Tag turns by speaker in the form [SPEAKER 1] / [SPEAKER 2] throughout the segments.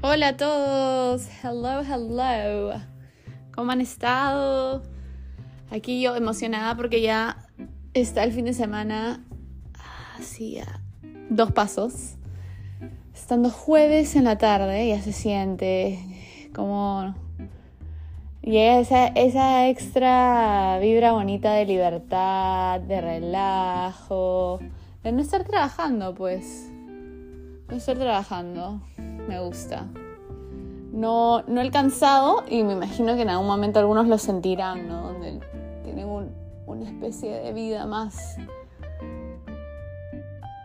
[SPEAKER 1] Hola a todos, hello, hello. ¿Cómo han estado? Aquí yo emocionada porque ya está el fin de semana así a dos pasos. Estando jueves en la tarde ya se siente como llega esa, esa extra vibra bonita de libertad, de relajo, de no estar trabajando pues. No estar trabajando me gusta. No, no el cansado, y me imagino que en algún momento algunos lo sentirán, ¿no? Donde tienen una especie de vida más.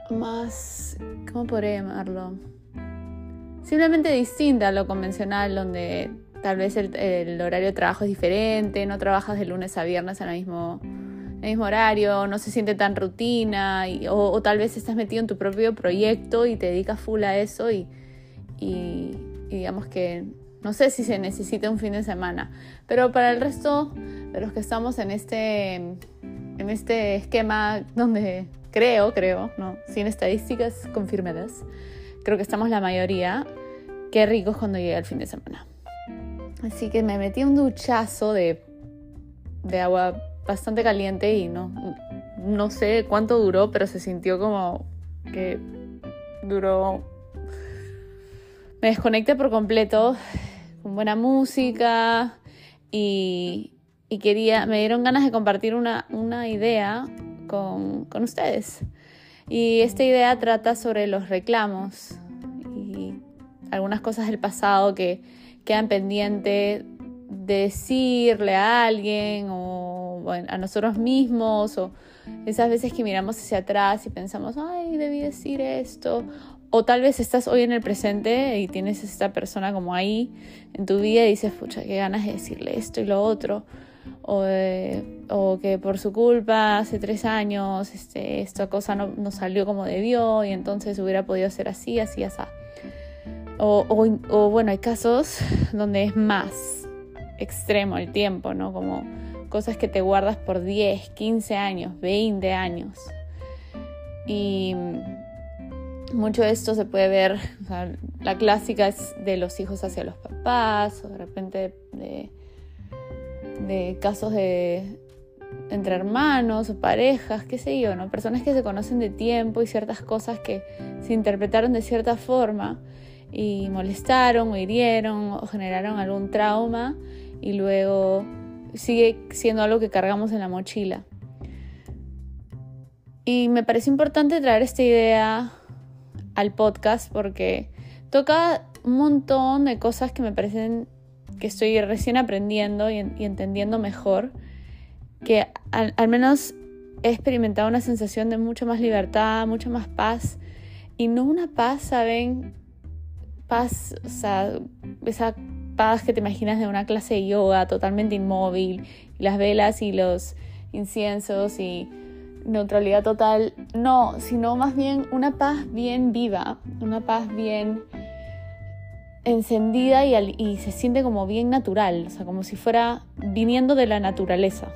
[SPEAKER 1] más. ¿cómo podría llamarlo? Simplemente distinta a lo convencional, donde tal vez el, horario de trabajo es diferente, no trabajas de lunes a viernes en el mismo, mismo horario, no se siente tan rutina, o, o, tal vez estás metido en tu propio proyecto y te dedicas full a eso y y, digamos que no sé si se necesita un fin de semana, pero para el resto de los que estamos en este, en este esquema donde creo, creo, no, sin estadísticas confirmadas, creo que estamos la mayoría, qué ricos cuando llega el fin de semana. Así que me metí un duchazo de, de agua bastante caliente y no, no sé cuánto duró, pero se sintió como que duró me desconecté por completo con buena música y, quería, me dieron ganas de compartir una, idea con, ustedes. Y esta idea trata sobre los reclamos y algunas cosas del pasado que quedan pendientes de decirle a alguien o a nosotros mismos o esas veces que miramos hacia atrás y pensamos, ay, debí decir esto o tal vez estás hoy en el presente y tienes esta persona como ahí en tu vida y dices, pucha, qué ganas de decirle esto y lo otro. O, que por su culpa hace tres años este, esta cosa no, no, salió como debió y entonces hubiera podido ser así, así, así. O, o, bueno, hay casos donde es más extremo el tiempo, ¿no? Como cosas que te guardas por 10, 15 años, 20 años. Y mucho de esto se puede ver, la clásica es de los hijos hacia los papás, o de repente de, de casos de entre hermanos o parejas, qué sé yo, ¿no? Personas que se conocen de tiempo y ciertas cosas que se interpretaron de cierta forma y molestaron o hirieron o generaron algún trauma y luego sigue siendo algo que cargamos en la mochila. Y me parece importante traer esta idea al podcast porque toca un montón de cosas que me parecen que estoy recién aprendiendo y, entendiendo mejor, que al, menos he experimentado una sensación de mucha más libertad, mucha más paz, y no una paz, ¿saben? Paz, o sea, esa paz que te imaginas de una clase de yoga totalmente inmóvil, y las velas y los inciensos y neutralidad total, no, sino más bien una paz bien viva, una paz bien encendida y, se siente como bien natural, o sea, como si fuera viniendo de la naturaleza.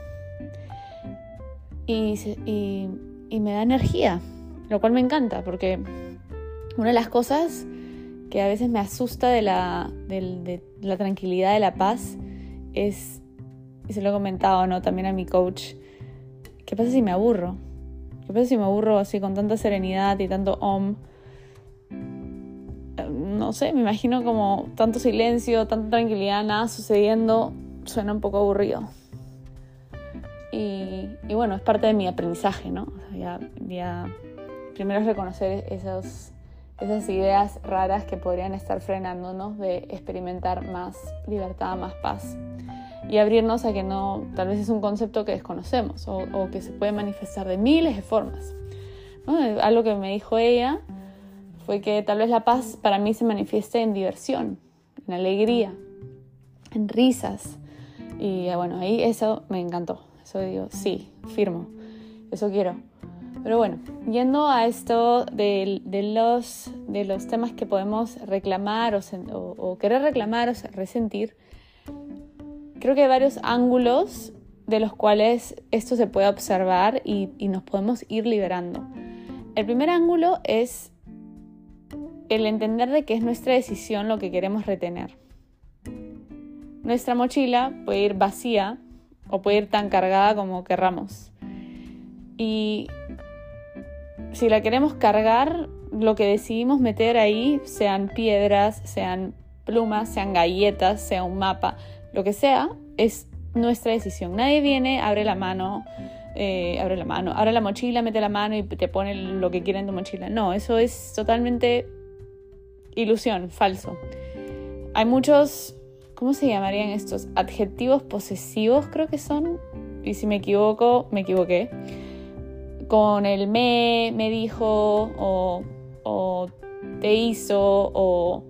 [SPEAKER 1] Y, me da energía, lo cual me encanta, porque una de las cosas que a veces me asusta de la, de la tranquilidad, de la paz, es, y se lo he comentado ¿no? también a mi coach, ¿Qué pasa si me aburro? ¿Qué pasa si me aburro así con tanta serenidad y tanto om? No sé, me imagino como tanto silencio, tanta tranquilidad, nada sucediendo, suena un poco aburrido. Y, bueno, es parte de mi aprendizaje, ¿no? ya, primero es reconocer esos, esas ideas raras que podrían estar frenándonos de experimentar más libertad, más paz y abrirnos a que no, tal vez es un concepto que desconocemos o, que se puede manifestar de miles de formas. Algo que me dijo ella fue que tal vez la paz para mí se manifieste en diversión, en alegría, en risas. Y bueno, ahí eso me encantó. Eso digo, sí, firmo, eso quiero. Pero bueno, yendo a esto de, los, de los temas que podemos reclamar o, o querer reclamar o resentir, creo que hay varios ángulos de los cuales esto se puede observar y, nos podemos ir liberando. El primer ángulo es el entender de que es nuestra decisión lo que queremos retener. Nuestra mochila puede ir vacía o puede ir tan cargada como querramos. Y si la queremos cargar, lo que decidimos meter ahí, sean piedras, sean plumas, sean galletas, sea un mapa, lo que sea, es nuestra decisión. Nadie viene, abre la mano, eh, abre la mano, abre la mochila, mete la mano y te pone lo que quiera en tu mochila. No, eso es totalmente ilusión, falso. Hay muchos, ¿cómo se llamarían estos? Adjetivos posesivos creo que son. Y si me equivoco, me equivoqué. Con el me, me dijo, o, o te hizo, o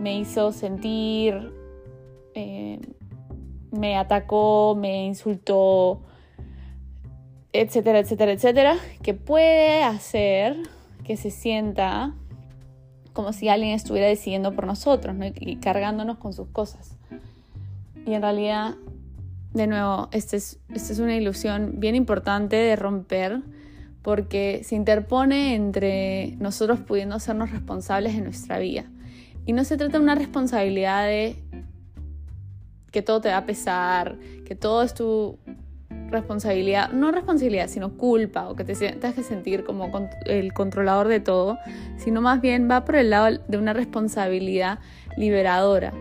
[SPEAKER 1] me hizo sentir, eh, me atacó, me insultó, etcétera, etcétera, etcétera, que puede hacer que se sienta como si alguien estuviera decidiendo por nosotros y cargándonos con sus cosas. Y en realidad, de nuevo, esta es, esta es una ilusión bien importante de romper porque se interpone entre nosotros pudiendo hacernos responsables de nuestra vida. Y no se trata de una responsabilidad de que todo te va a pesar, que todo es tu responsabilidad, no responsabilidad, sino culpa, o que te tengas que sentir como el controlador de todo, sino más bien va por el lado de una responsabilidad liberadora,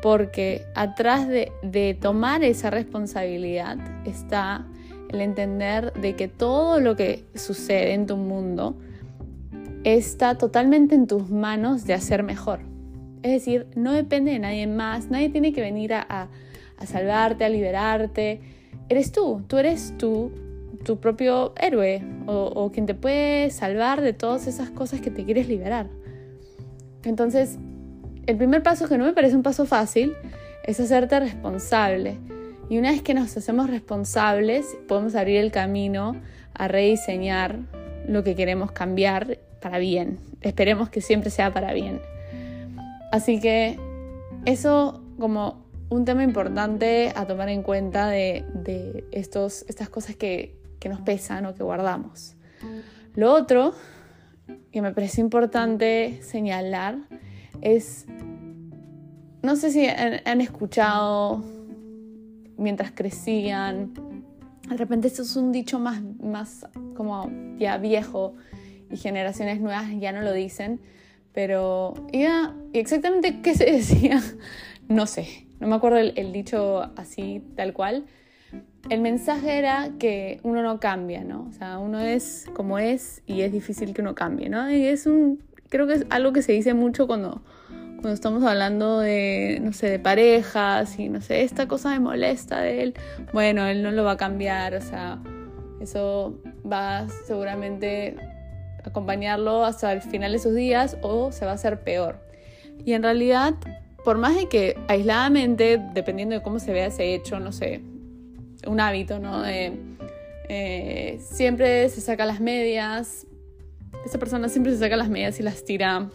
[SPEAKER 1] porque atrás de, de tomar esa responsabilidad está el entender de que todo lo que sucede en tu mundo está totalmente en tus manos de hacer mejor. Es decir, no depende de nadie más, nadie tiene que venir a, salvarte, a liberarte. Eres tú, tú eres tú, tu propio héroe o, quien te puede salvar de todas esas cosas que te quieres liberar. Entonces, el primer paso, que no me parece un paso fácil, es hacerte responsable. Y una vez que nos hacemos responsables, podemos abrir el camino a rediseñar lo que queremos cambiar para bien. Esperemos que siempre sea para bien. Así que eso como un tema importante a tomar en cuenta de, estos, estas cosas que, nos pesan o que guardamos. Lo otro que me parece importante señalar es, no sé si han, escuchado mientras crecían, de repente esto es un dicho más, más como ya viejo y generaciones nuevas ya no lo dicen, pero ya, exactamente qué se decía, no sé, no me acuerdo el, dicho así, tal cual. El mensaje era que uno no cambia, ¿no? O sea, uno es como es y es difícil que uno cambie, ¿no? Y es un, creo que es algo que se dice mucho cuando, cuando estamos hablando de, no sé, de parejas y no sé, esta cosa me molesta de él, bueno, él no lo va a cambiar, o sea, eso va seguramente acompañarlo hasta el final de sus días o se va a hacer peor. Y en realidad, por más de que aisladamente, dependiendo de cómo se vea ese hecho, no sé, un hábito, ¿no? Eh, siempre se saca las medias, esa persona siempre se saca las medias y las tira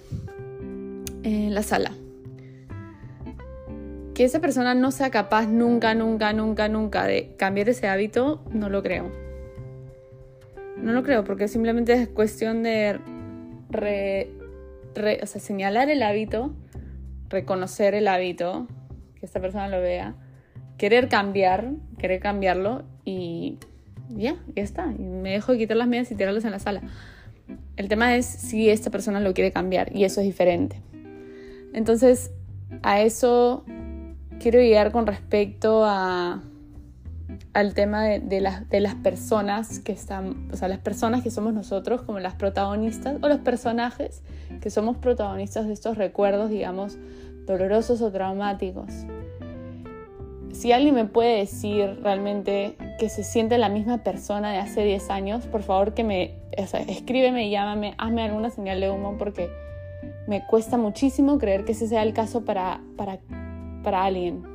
[SPEAKER 1] en la sala. Que esa persona no sea capaz nunca, nunca, nunca, nunca de cambiar ese hábito, no lo creo. No lo creo, porque simplemente es cuestión de señalar el hábito, reconocer el hábito, que esta persona lo vea, querer cambiar, querer cambiarlo y ya, ya está. Me dejo de quitar las medias y tirarlas en la sala. El tema es si esta persona lo quiere cambiar y eso es diferente. Entonces, a eso quiero llegar con respecto a al tema de, las, de las personas que están, o sea, las personas que somos nosotros como las protagonistas o los personajes que somos protagonistas de estos recuerdos, digamos, dolorosos o traumáticos. Si alguien me puede decir realmente que se siente la misma persona de hace 10 años, por favor que me, o sea, escríbeme, llámame, hazme alguna señal de humo porque me cuesta muchísimo creer que ese sea el caso para, para, para alguien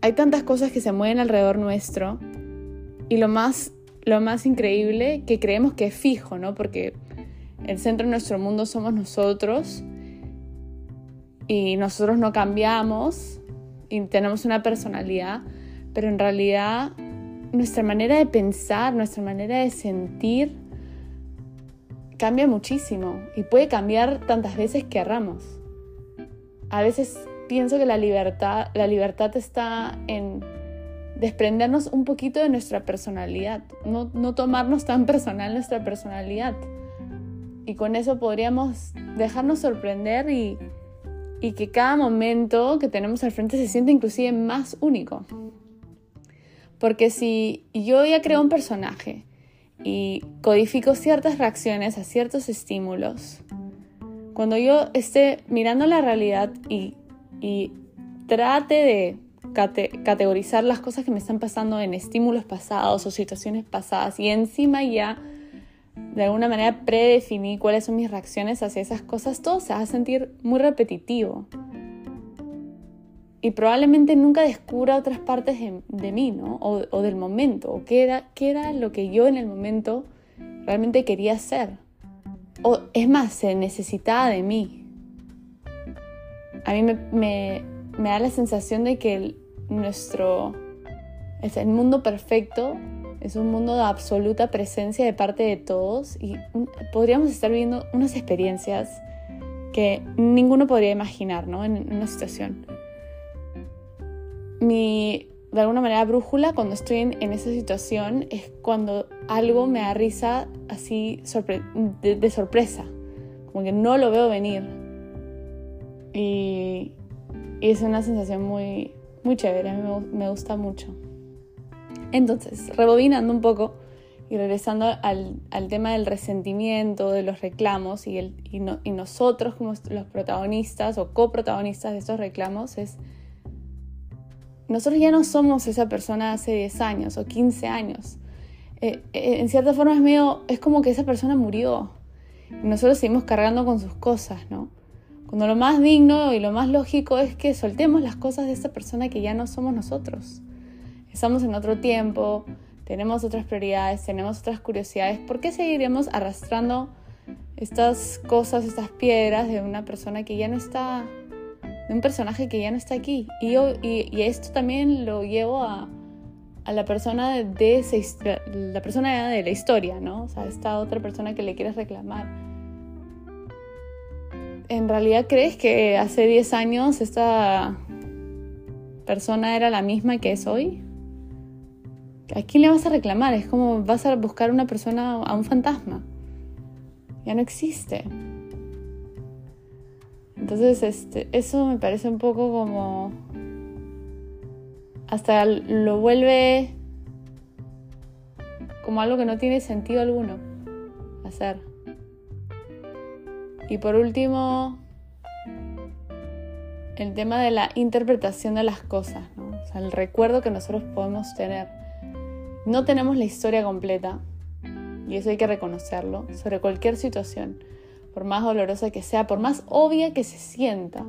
[SPEAKER 1] hay tantas cosas que se mueven alrededor nuestro y lo más, lo más increíble que creemos que es fijo, ¿no? Porque el centro de nuestro mundo somos nosotros y nosotros no cambiamos y tenemos una personalidad, pero en realidad nuestra manera de pensar, nuestra manera de sentir cambia muchísimo y puede cambiar tantas veces que erramos. A veces pienso que la libertad, la libertad está en desprendernos un poquito de nuestra personalidad, no, no tomarnos tan personal nuestra personalidad. Y con eso podríamos dejarnos sorprender y, y que cada momento que tenemos al frente se sienta inclusive más único. Porque si yo ya creo un personaje y codifico ciertas reacciones a ciertos estímulos, cuando yo esté mirando la realidad y, trate de categorizar las cosas que me están pasando en estímulos pasados o situaciones pasadas y encima ya de alguna manera predefiní cuáles son mis reacciones hacia esas cosas, todo se va a sentir muy repetitivo. Y probablemente nunca descubra otras partes de, mí, ¿no? O, del momento, o qué era, era lo que yo en el momento realmente quería hacer. O es más, se necesitaba de mí. A mí me, da la sensación de que nuestro, es el mundo perfecto es un mundo de absoluta presencia de parte de todos y podríamos estar viviendo unas experiencias que ninguno podría imaginar ¿no? en una situación. Mi, de alguna manera, brújula cuando estoy en, esa situación es cuando algo me da risa así de, sorpresa, como que no lo veo venir. Y, es una sensación muy, muy chévere, mí me gusta mucho. Entonces, rebobinando un poco y regresando al, tema del resentimiento, de los reclamos y, el, y, nosotros como los protagonistas o coprotagonistas de estos reclamos es, nosotros ya no somos esa persona hace 10 años o 15 años. Eh, eh, en cierta forma es medio, es como que esa persona murió y nosotros seguimos cargando con sus cosas, ¿no? Cuando lo más digno y lo más lógico es que soltemos las cosas de esa persona que ya no somos nosotros estamos en otro tiempo, tenemos otras prioridades, tenemos otras curiosidades, ¿por qué seguiremos arrastrando estas cosas, estas piedras de una persona que ya no está, de un personaje que ya no está aquí? Y, yo, y, esto también lo llevo a, a la persona de la persona de la historia, ¿no? O sea, esta otra persona que le quieres reclamar. ¿En realidad crees que hace 10 años esta persona era la misma que es hoy? ¿A quién le vas a reclamar? Es como vas a buscar una persona, a un fantasma. Ya no existe. Entonces, este, eso me parece un poco como... Hasta lo vuelve como algo que no tiene sentido alguno hacer. Y por último, el tema de la interpretación de las cosas, el recuerdo que nosotros podemos tener. No tenemos la historia completa, y eso hay que reconocerlo, sobre cualquier situación, por más dolorosa que sea, por más obvia que se sienta,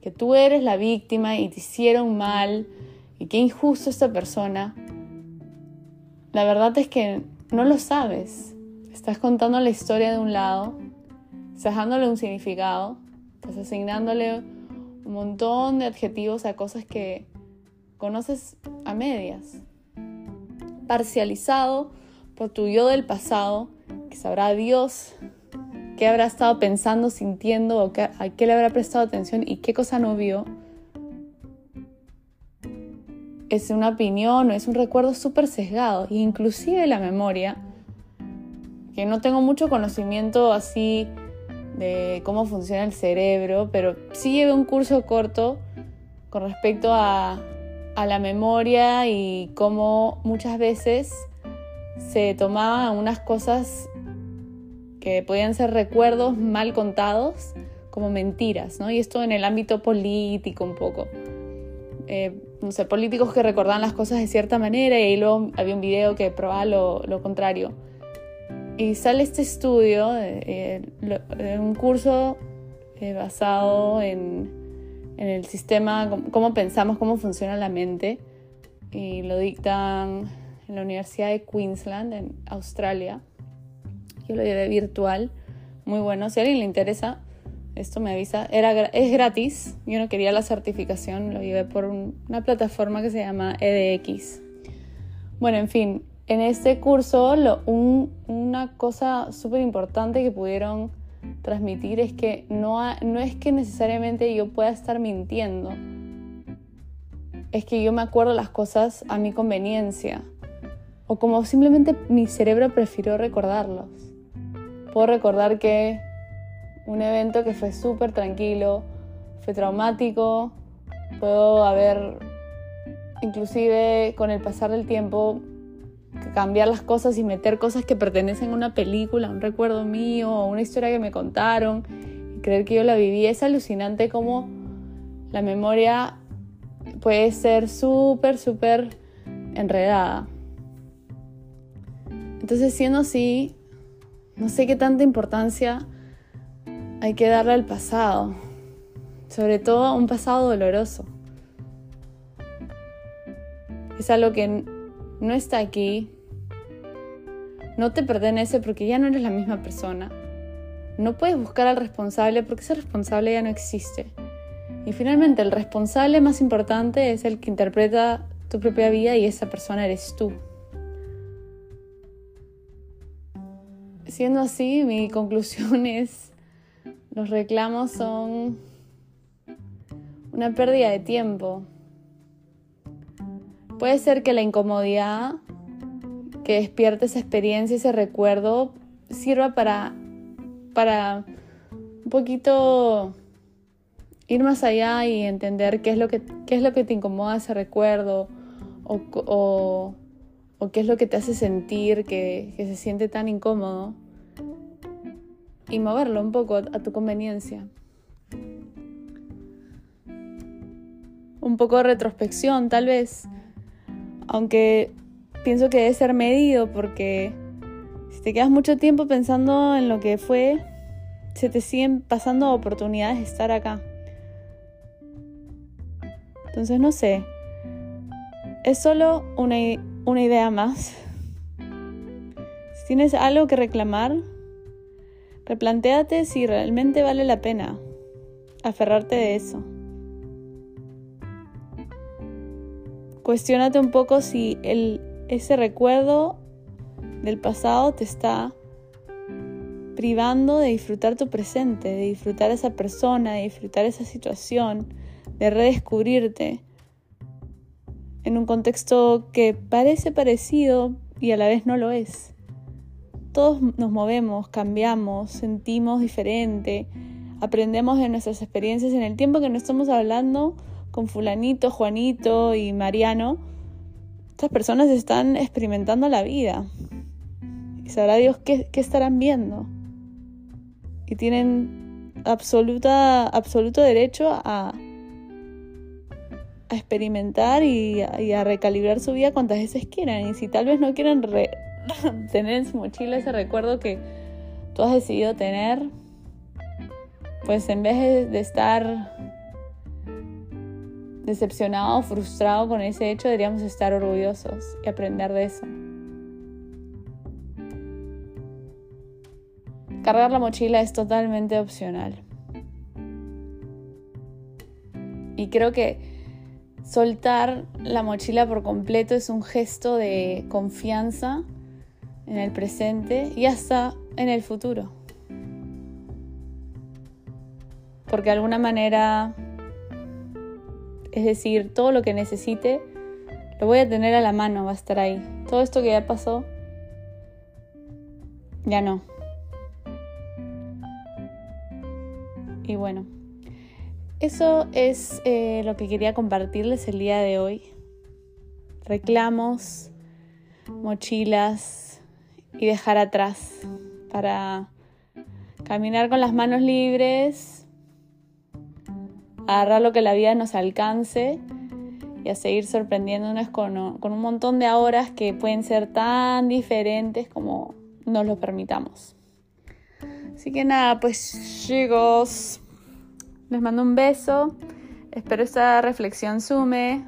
[SPEAKER 1] que tú eres la víctima y te hicieron mal y qué injusto esta persona, la verdad es que no lo sabes. Estás contando la historia de un lado, estás dándole un significado, estás asignándole un montón de adjetivos a cosas que conoces a medias parcializado por tu yo del pasado, que sabrá Dios qué habrá estado pensando, sintiendo, o a qué le habrá prestado atención y qué cosa no vio. Es una opinión o es un recuerdo súper sesgado, inclusive la memoria, que no tengo mucho conocimiento así de cómo funciona el cerebro, pero sí llevé un curso corto con respecto a a la memoria y cómo muchas veces se tomaban unas cosas que podían ser recuerdos mal contados como mentiras, ¿no? Y esto en el ámbito político un poco. Eh, no sé, políticos que recordaban las cosas de cierta manera y luego había un video que probaba lo, contrario. Y sale este estudio, de un curso eh, basado en en el sistema, cómo pensamos, cómo funciona la mente. Y lo dictan en la Universidad de Queensland, en Australia. Yo lo llevé virtual, muy bueno. Si a alguien le interesa, esto me avisa. Era, es gratis, yo no quería la certificación, lo llevé por una plataforma que se llama EDX. Bueno, en fin, en este curso una cosa súper importante que pudieron transmitir es que no, es que necesariamente yo pueda estar mintiendo, es que yo me acuerdo las cosas a mi conveniencia. O como simplemente mi cerebro prefirió recordarlos. Puedo recordar que un evento que fue súper tranquilo, fue traumático, puedo haber inclusive con el pasar del tiempo cambiar las cosas y meter cosas que pertenecen a una película, un recuerdo mío o una historia que me contaron y creer que yo la viví. Es alucinante como la memoria puede ser súper, súper enredada. Entonces, siendo así, no sé qué tanta importancia hay que darle al pasado, sobre todo a un pasado doloroso. Es algo que no está aquí, no te pertenece porque ya no eres la misma persona. No puedes buscar al responsable porque ese responsable ya no existe. Y finalmente el responsable más importante es el que interpreta tu propia vida y esa persona eres tú. Siendo así, mi conclusión es, los reclamos son una pérdida de tiempo. Puede ser que la incomodidad que despierte esa experiencia, ese recuerdo, sirva para, para un poquito ir más allá y entender qué es lo que, qué es lo que te incomoda ese recuerdo o, qué es lo que te hace sentir que, se siente tan incómodo y moverlo un poco a, a tu conveniencia. Un poco de retrospección tal vez, aunque pienso que debe ser medido porque si te quedas mucho tiempo pensando en lo que fue, se te siguen pasando oportunidades de estar acá. Entonces no sé, es solo una, una idea más. Si tienes algo que reclamar, replantéate si realmente vale la pena aferrarte de eso. Cuestiónate un poco si el ese recuerdo del pasado te está privando de disfrutar tu presente, de disfrutar esa persona, de disfrutar esa situación, de redescubrirte en un contexto que parece parecido y a la vez no lo es. Todos nos movemos, cambiamos, sentimos diferente, aprendemos de nuestras experiencias en el tiempo que no estamos hablando con fulanito, Juanito y Mariano estas personas están experimentando la vida. Y sabrá Dios qué, estarán viendo. Y tienen absoluta, absoluto derecho a, a experimentar y a, recalibrar su vida cuantas veces quieran. Y si tal vez no quieren tener en su mochila ese recuerdo que tú has decidido tener, pues en vez de estar decepcionado o frustrado con ese hecho, deberíamos estar orgullosos y aprender de eso. Cargar la mochila es totalmente opcional. Y creo que soltar la mochila por completo es un gesto de confianza en el presente y hasta en el futuro. Porque de alguna manera es decir, todo lo que necesite lo voy a tener a la mano, va a estar ahí. Todo esto que ya pasó, ya no. Y bueno, eso es eh, lo que quería compartirles el día de hoy. Reclamos, mochilas y dejar atrás para caminar con las manos libres agarrar lo que la vida nos alcance y a seguir sorprendiéndonos con, un montón de horas que pueden ser tan diferentes como nos lo permitamos. Así que nada, pues chicos, les mando un beso. Espero esta reflexión sume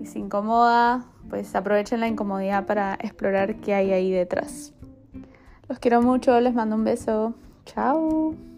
[SPEAKER 1] y si incomoda, pues aprovechen la incomodidad para explorar qué hay ahí detrás. Los quiero mucho, les mando un beso. Chao.